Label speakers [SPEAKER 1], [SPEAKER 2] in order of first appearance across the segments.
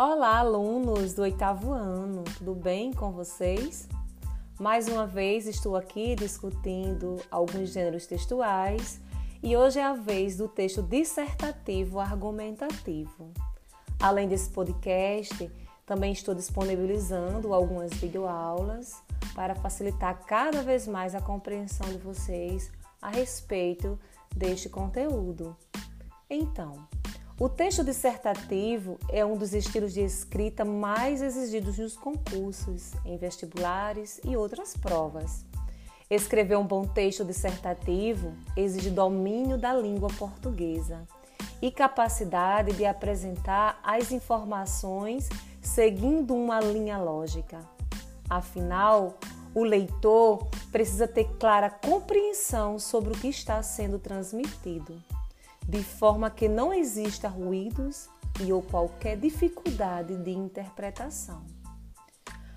[SPEAKER 1] Olá, alunos do oitavo ano, tudo bem com vocês? Mais uma vez estou aqui discutindo alguns gêneros textuais e hoje é a vez do texto dissertativo argumentativo. Além desse podcast, também estou disponibilizando algumas videoaulas para facilitar cada vez mais a compreensão de vocês a respeito deste conteúdo. Então, o texto dissertativo é um dos estilos de escrita mais exigidos nos concursos, em vestibulares e outras provas. Escrever um bom texto dissertativo exige domínio da língua portuguesa e capacidade de apresentar as informações seguindo uma linha lógica. Afinal, o leitor precisa ter clara compreensão sobre o que está sendo transmitido de forma que não exista ruídos e ou qualquer dificuldade de interpretação.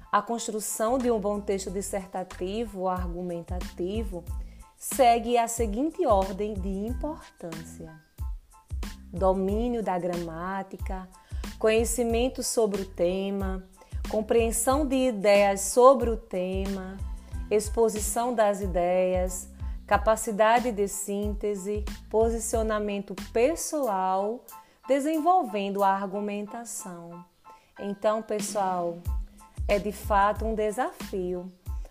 [SPEAKER 1] A construção de um bom texto dissertativo ou argumentativo segue a seguinte ordem de importância: domínio da gramática, conhecimento sobre o tema, compreensão de ideias sobre o tema, exposição das ideias, capacidade de síntese, posicionamento pessoal, desenvolvendo a argumentação. Então, pessoal, é de fato um desafio,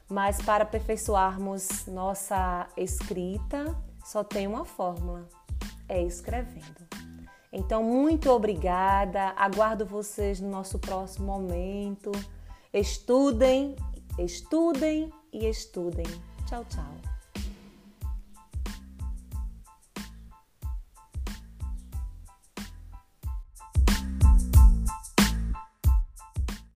[SPEAKER 1] mas para aperfeiçoarmos nossa escrita, só tem uma fórmula: é escrevendo. Então, muito obrigada. Aguardo vocês no nosso próximo momento. Estudem, estudem e estudem. Tchau, tchau.